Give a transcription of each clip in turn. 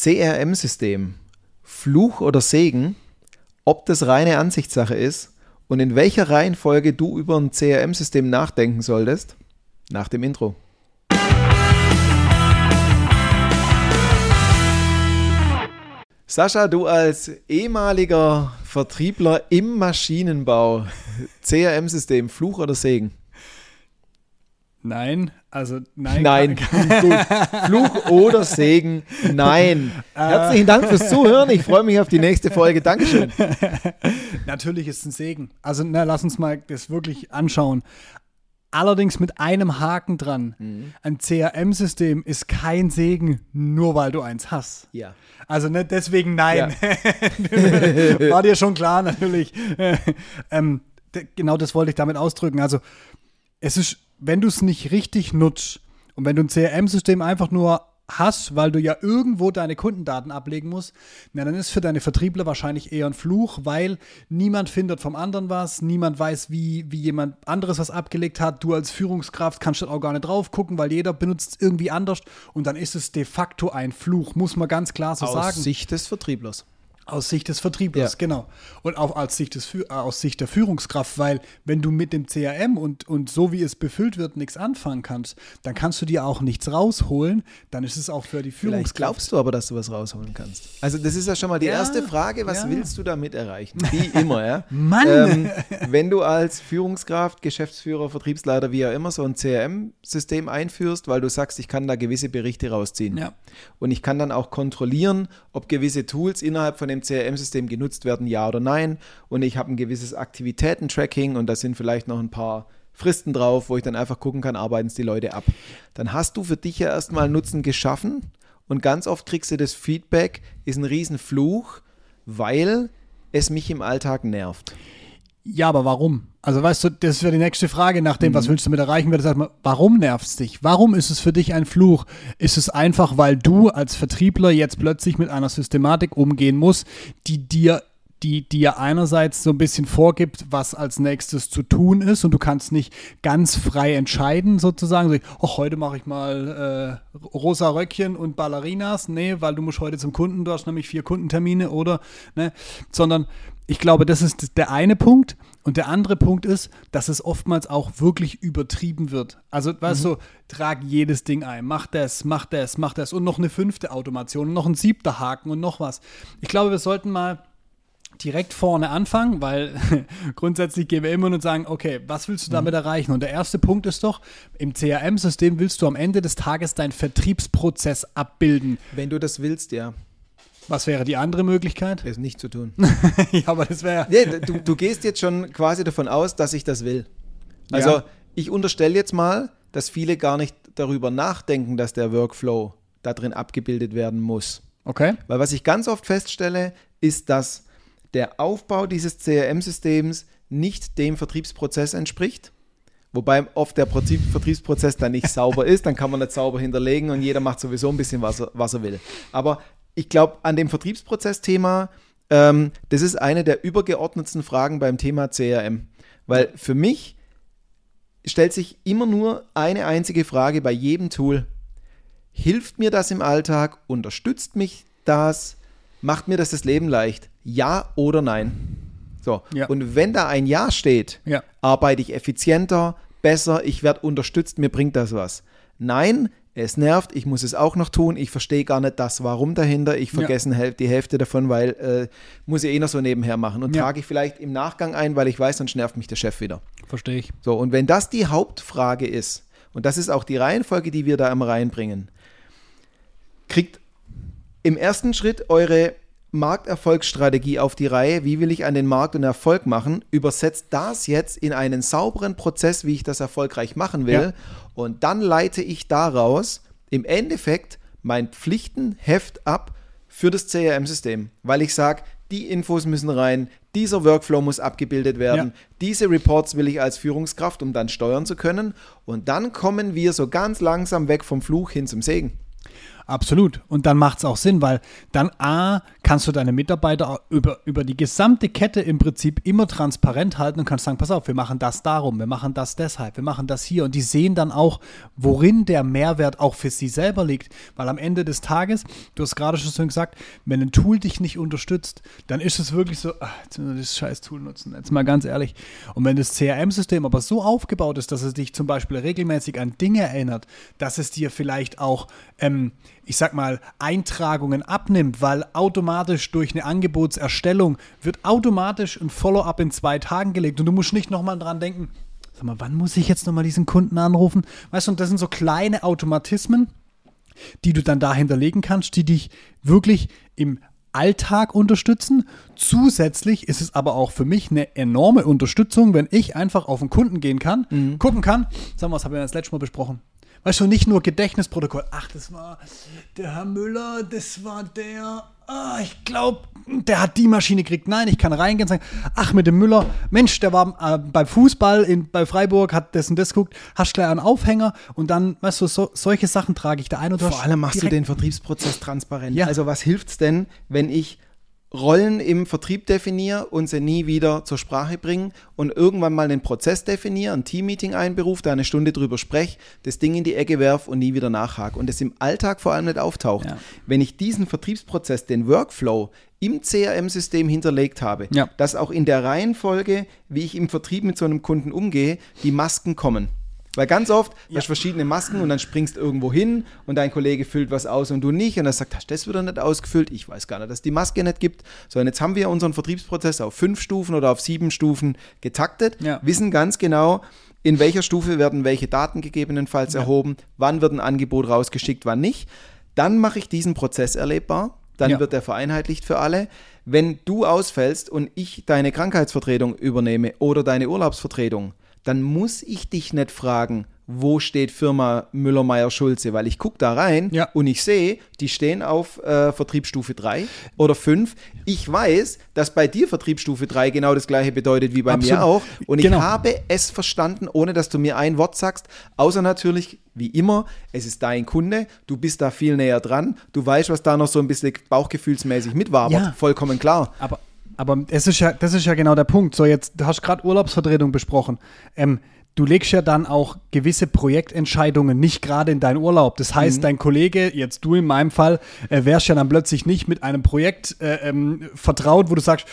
CRM-System, Fluch oder Segen, ob das reine Ansichtssache ist und in welcher Reihenfolge du über ein CRM-System nachdenken solltest, nach dem Intro. Sascha, du als ehemaliger Vertriebler im Maschinenbau, CRM-System, Fluch oder Segen? Nein, also nein. Nein. Fluch oder Segen, nein. Äh. Herzlichen Dank fürs Zuhören. Ich freue mich auf die nächste Folge. Dankeschön. Natürlich ist es ein Segen. Also na, lass uns mal das wirklich anschauen. Allerdings mit einem Haken dran. Mhm. Ein CRM-System ist kein Segen, nur weil du eins hast. Ja. Also nicht deswegen nein. Ja. War dir schon klar, natürlich. ähm, genau das wollte ich damit ausdrücken. Also es ist, wenn du es nicht richtig nutzt und wenn du ein CRM-System einfach nur hast, weil du ja irgendwo deine Kundendaten ablegen musst, na, dann ist für deine Vertriebler wahrscheinlich eher ein Fluch, weil niemand findet vom anderen was, niemand weiß, wie, wie jemand anderes was abgelegt hat. Du als Führungskraft kannst auch gar nicht drauf gucken, weil jeder benutzt es irgendwie anders und dann ist es de facto ein Fluch, muss man ganz klar so Aus sagen. Aus Sicht des Vertrieblers. Aus Sicht des Vertrieblers, ja. genau. Und auch aus Sicht, des, äh, aus Sicht der Führungskraft, weil wenn du mit dem CRM und, und so wie es befüllt wird nichts anfangen kannst, dann kannst du dir auch nichts rausholen, dann ist es auch für die Führungskraft. Vielleicht glaubst du aber, dass du was rausholen kannst. Also das ist ja schon mal die ja, erste Frage, was ja. willst du damit erreichen? Wie immer, ja. Mann! Ähm, wenn du als Führungskraft, Geschäftsführer, Vertriebsleiter, wie auch immer, so ein CRM-System einführst, weil du sagst, ich kann da gewisse Berichte rausziehen. Ja. Und ich kann dann auch kontrollieren, ob gewisse Tools innerhalb von dem dem CRM-System genutzt werden, ja oder nein. Und ich habe ein gewisses Aktivitäten-Tracking und da sind vielleicht noch ein paar Fristen drauf, wo ich dann einfach gucken kann, arbeiten es die Leute ab. Dann hast du für dich ja erstmal Nutzen geschaffen und ganz oft kriegst du das Feedback, ist ein Riesenfluch, weil es mich im Alltag nervt. Ja, aber warum? Also weißt du, das wäre die nächste Frage nach dem, mhm. was willst du mit erreichen, würde sagen, warum nervt es dich? Warum ist es für dich ein Fluch? Ist es einfach, weil du als Vertriebler jetzt plötzlich mit einer Systematik umgehen musst, die dir die dir einerseits so ein bisschen vorgibt, was als nächstes zu tun ist und du kannst nicht ganz frei entscheiden sozusagen. So, oh, heute mache ich mal äh, rosa Röckchen und Ballerinas. Nee, weil du musst heute zum Kunden, du hast nämlich vier Kundentermine oder, ne, sondern ich glaube, das ist der eine Punkt. Und der andere Punkt ist, dass es oftmals auch wirklich übertrieben wird. Also, weißt mhm. du, trag jedes Ding ein, mach das, mach das, mach das und noch eine fünfte Automation und noch ein siebter Haken und noch was. Ich glaube, wir sollten mal direkt vorne anfangen, weil grundsätzlich gehen wir immer und sagen, okay, was willst du damit mhm. erreichen? Und der erste Punkt ist doch, im CRM-System willst du am Ende des Tages deinen Vertriebsprozess abbilden. Wenn du das willst, ja. Was wäre die andere Möglichkeit? Es nicht zu tun. ja, aber das wäre. Nee, du, du gehst jetzt schon quasi davon aus, dass ich das will. Also, ja. ich unterstelle jetzt mal, dass viele gar nicht darüber nachdenken, dass der Workflow da drin abgebildet werden muss. Okay. Weil was ich ganz oft feststelle, ist, dass der Aufbau dieses CRM-Systems nicht dem Vertriebsprozess entspricht. Wobei oft der Vertriebsprozess dann nicht sauber ist, dann kann man nicht sauber hinterlegen und jeder macht sowieso ein bisschen, was er, was er will. Aber ich glaube, an dem Vertriebsprozess-Thema, ähm, das ist eine der übergeordnetsten Fragen beim Thema CRM. Weil für mich stellt sich immer nur eine einzige Frage bei jedem Tool. Hilft mir das im Alltag? Unterstützt mich das? Macht mir das das Leben leicht? Ja oder nein? So. Ja. Und wenn da ein Ja steht, ja. arbeite ich effizienter, besser, ich werde unterstützt, mir bringt das was. Nein, es nervt, ich muss es auch noch tun, ich verstehe gar nicht das Warum dahinter, ich vergesse ja. die Hälfte davon, weil äh, muss ich eh noch so nebenher machen und ja. trage ich vielleicht im Nachgang ein, weil ich weiß, sonst nervt mich der Chef wieder. Verstehe ich. So, und wenn das die Hauptfrage ist, und das ist auch die Reihenfolge, die wir da am reinbringen, kriegt im ersten Schritt eure Markterfolgsstrategie auf die Reihe, wie will ich an den Markt und Erfolg machen, übersetzt das jetzt in einen sauberen Prozess, wie ich das erfolgreich machen will. Ja. Und dann leite ich daraus im Endeffekt mein Pflichtenheft ab für das CRM-System, weil ich sage, die Infos müssen rein, dieser Workflow muss abgebildet werden, ja. diese Reports will ich als Führungskraft, um dann steuern zu können. Und dann kommen wir so ganz langsam weg vom Fluch hin zum Segen. Absolut. Und dann macht es auch Sinn, weil dann A, kannst du deine Mitarbeiter über, über die gesamte Kette im Prinzip immer transparent halten und kannst sagen, pass auf, wir machen das darum, wir machen das deshalb, wir machen das hier. Und die sehen dann auch, worin der Mehrwert auch für sie selber liegt. Weil am Ende des Tages, du hast gerade schon so gesagt, wenn ein Tool dich nicht unterstützt, dann ist es wirklich so, ach, jetzt müssen wir das scheiß Tool nutzen, jetzt mal ganz ehrlich. Und wenn das CRM-System aber so aufgebaut ist, dass es dich zum Beispiel regelmäßig an Dinge erinnert, dass es dir vielleicht auch ähm, ich sag mal, Eintragungen abnimmt, weil automatisch durch eine Angebotserstellung wird automatisch ein Follow-up in zwei Tagen gelegt und du musst nicht nochmal dran denken, sag mal, wann muss ich jetzt nochmal diesen Kunden anrufen? Weißt du, und das sind so kleine Automatismen, die du dann da hinterlegen kannst, die dich wirklich im Alltag unterstützen. Zusätzlich ist es aber auch für mich eine enorme Unterstützung, wenn ich einfach auf einen Kunden gehen kann, mhm. gucken kann, sagen wir, was haben wir das letzte Mal besprochen? Weißt du, nicht nur Gedächtnisprotokoll. Ach, das war der Herr Müller, das war der. Ah, ich glaube, der hat die Maschine gekriegt. Nein, ich kann reingehen und sagen, ach, mit dem Müller, Mensch, der war äh, beim Fußball in, bei Freiburg, hat das und das geguckt, hast gleich einen Aufhänger und dann, weißt du, so, solche Sachen trage ich da ein. Und Vor allem machst du den Vertriebsprozess transparent. Ja. Also was hilft es denn, wenn ich Rollen im Vertrieb definiere und sie nie wieder zur Sprache bringe und irgendwann mal einen Prozess definiere, ein Teammeeting einberufe, da eine Stunde drüber spreche, das Ding in die Ecke werfe und nie wieder nachhake und das im Alltag vor allem nicht auftaucht. Ja. Wenn ich diesen Vertriebsprozess, den Workflow im CRM-System hinterlegt habe, ja. dass auch in der Reihenfolge, wie ich im Vertrieb mit so einem Kunden umgehe, die Masken kommen. Weil ganz oft ja. hast du verschiedene Masken und dann springst du irgendwo hin und dein Kollege füllt was aus und du nicht. Und er sagt, hast du das wieder nicht ausgefüllt? Ich weiß gar nicht, dass die Maske nicht gibt. So, und jetzt haben wir unseren Vertriebsprozess auf fünf Stufen oder auf sieben Stufen getaktet, ja. wissen ganz genau, in welcher Stufe werden welche Daten gegebenenfalls ja. erhoben, wann wird ein Angebot rausgeschickt, wann nicht. Dann mache ich diesen Prozess erlebbar. Dann ja. wird er vereinheitlicht für alle. Wenn du ausfällst und ich deine Krankheitsvertretung übernehme oder deine Urlaubsvertretung, dann muss ich dich nicht fragen, wo steht Firma Müller-Meyer-Schulze, weil ich gucke da rein ja. und ich sehe, die stehen auf äh, Vertriebsstufe 3 oder 5. Ich weiß, dass bei dir Vertriebsstufe 3 genau das gleiche bedeutet wie bei Absolut. mir auch. Und genau. ich habe es verstanden, ohne dass du mir ein Wort sagst, außer natürlich, wie immer, es ist dein Kunde, du bist da viel näher dran, du weißt, was da noch so ein bisschen bauchgefühlsmäßig mit war, ja. vollkommen klar. Aber aber es ist ja, das ist ja genau der Punkt. So, jetzt, du hast gerade Urlaubsvertretung besprochen. Ähm, du legst ja dann auch gewisse Projektentscheidungen nicht gerade in deinen Urlaub. Das heißt, mhm. dein Kollege, jetzt du in meinem Fall, äh, wärst ja dann plötzlich nicht mit einem Projekt äh, ähm, vertraut, wo du sagst,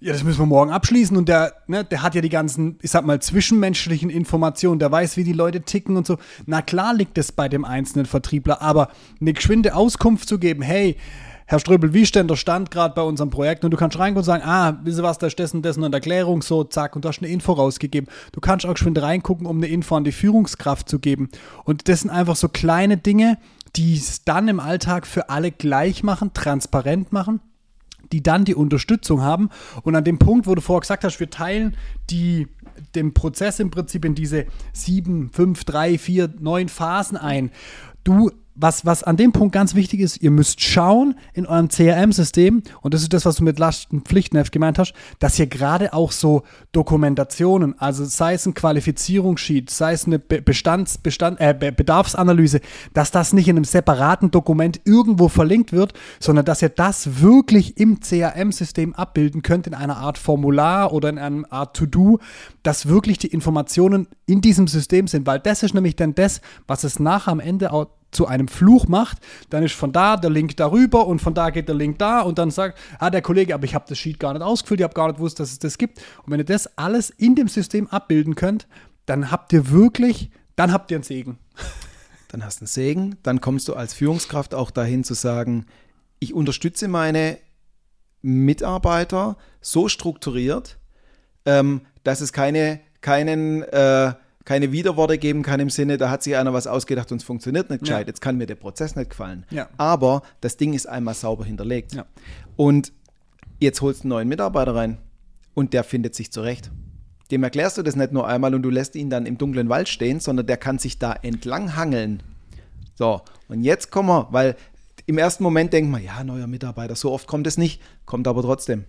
ja, das müssen wir morgen abschließen und der, ne, der hat ja die ganzen, ich sag mal, zwischenmenschlichen Informationen, der weiß, wie die Leute ticken und so. Na klar liegt es bei dem einzelnen Vertriebler, aber eine geschwinde Auskunft zu geben, hey, Herr Ströbel, wie steht der Stand gerade bei unserem Projekt? Und du kannst reingehen und sagen, ah, wisst ihr was, da ist dessen, dessen und Erklärung, so, zack, und du hast eine Info rausgegeben. Du kannst auch schon reingucken, um eine Info an die Führungskraft zu geben. Und das sind einfach so kleine Dinge, die es dann im Alltag für alle gleich machen, transparent machen die dann die Unterstützung haben. Und an dem Punkt, wo du vorher gesagt hast, wir teilen die, den Prozess im Prinzip in diese sieben, fünf, drei, vier, neun Phasen ein. Du was, was an dem Punkt ganz wichtig ist, ihr müsst schauen in eurem CRM-System, und das ist das, was du mit Lasten Pflichtenheft gemeint hast, dass ihr gerade auch so Dokumentationen, also sei es ein Qualifizierungssheet, sei es eine Bestands, Bestand, äh, Bedarfsanalyse, dass das nicht in einem separaten Dokument irgendwo verlinkt wird, sondern dass ihr das wirklich im CRM-System abbilden könnt, in einer Art Formular oder in einer Art To-Do, dass wirklich die Informationen in diesem System sind, weil das ist nämlich dann das, was es nachher am Ende auch zu einem Fluch macht, dann ist von da der Link darüber und von da geht der Link da und dann sagt, ah, der Kollege, aber ich habe das Sheet gar nicht ausgefüllt, ich habe gar nicht gewusst, dass es das gibt. Und wenn ihr das alles in dem System abbilden könnt, dann habt ihr wirklich, dann habt ihr einen Segen. Dann hast du einen Segen, dann kommst du als Führungskraft auch dahin zu sagen, ich unterstütze meine Mitarbeiter so strukturiert, ähm, dass es keine, keinen äh, keine Widerworte geben kann im Sinne, da hat sich einer was ausgedacht und es funktioniert nicht gescheit. Ja. Jetzt kann mir der Prozess nicht gefallen. Ja. Aber das Ding ist einmal sauber hinterlegt. Ja. Und jetzt holst du einen neuen Mitarbeiter rein und der findet sich zurecht. Dem erklärst du das nicht nur einmal und du lässt ihn dann im dunklen Wald stehen, sondern der kann sich da entlang hangeln. So, und jetzt kommen wir, weil im ersten Moment denkt man, ja, neuer Mitarbeiter, so oft kommt es nicht, kommt aber trotzdem.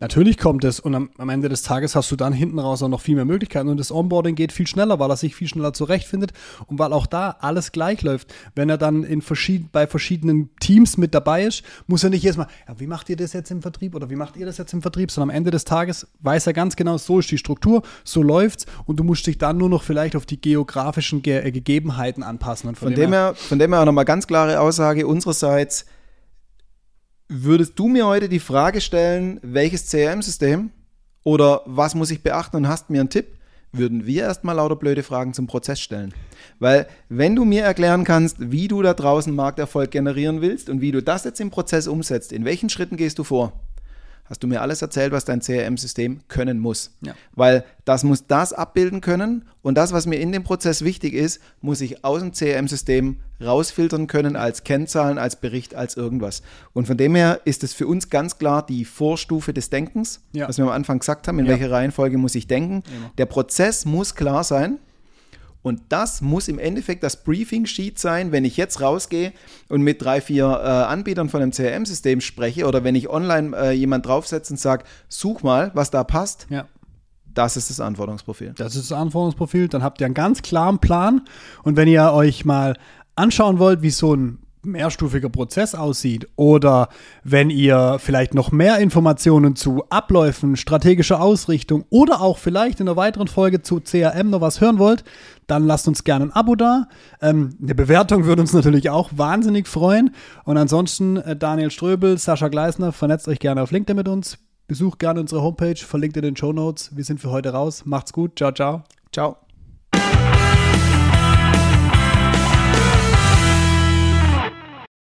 Natürlich kommt es und am, am, Ende des Tages hast du dann hinten raus auch noch viel mehr Möglichkeiten und das Onboarding geht viel schneller, weil er sich viel schneller zurechtfindet und weil auch da alles gleich läuft. Wenn er dann in verschied bei verschiedenen Teams mit dabei ist, muss er nicht erstmal, ja, wie macht ihr das jetzt im Vertrieb oder wie macht ihr das jetzt im Vertrieb, sondern am Ende des Tages weiß er ganz genau, so ist die Struktur, so läuft's und du musst dich dann nur noch vielleicht auf die geografischen Ge äh, Gegebenheiten anpassen. von, von, dem her, von dem her auch nochmal ganz klare Aussage unsererseits, Würdest du mir heute die Frage stellen, welches CRM-System oder was muss ich beachten und hast mir einen Tipp, würden wir erstmal lauter blöde Fragen zum Prozess stellen. Weil wenn du mir erklären kannst, wie du da draußen Markterfolg generieren willst und wie du das jetzt im Prozess umsetzt, in welchen Schritten gehst du vor, hast du mir alles erzählt, was dein CRM-System können muss. Ja. Weil das muss das abbilden können und das, was mir in dem Prozess wichtig ist, muss ich aus dem CRM-System rausfiltern können als Kennzahlen, als Bericht, als irgendwas. Und von dem her ist es für uns ganz klar die Vorstufe des Denkens, ja. was wir am Anfang gesagt haben, in ja. welcher Reihenfolge muss ich denken. Der Prozess muss klar sein. Und das muss im Endeffekt das Briefing-Sheet sein, wenn ich jetzt rausgehe und mit drei, vier äh, Anbietern von einem CRM-System spreche oder wenn ich online äh, jemand draufsetze und sage, such mal, was da passt. Ja. Das ist das Anforderungsprofil. Das ist das Anforderungsprofil. Dann habt ihr einen ganz klaren Plan. Und wenn ihr euch mal anschauen wollt, wie so ein mehrstufiger Prozess aussieht oder wenn ihr vielleicht noch mehr Informationen zu Abläufen, strategischer Ausrichtung oder auch vielleicht in einer weiteren Folge zu CRM noch was hören wollt, dann lasst uns gerne ein Abo da. Ähm, eine Bewertung würde uns natürlich auch wahnsinnig freuen. Und ansonsten äh, Daniel Ströbel, Sascha Gleisner, vernetzt euch gerne auf LinkedIn mit uns. Besucht gerne unsere Homepage, verlinkt in den Show Notes. Wir sind für heute raus. Macht's gut. Ciao, ciao. Ciao.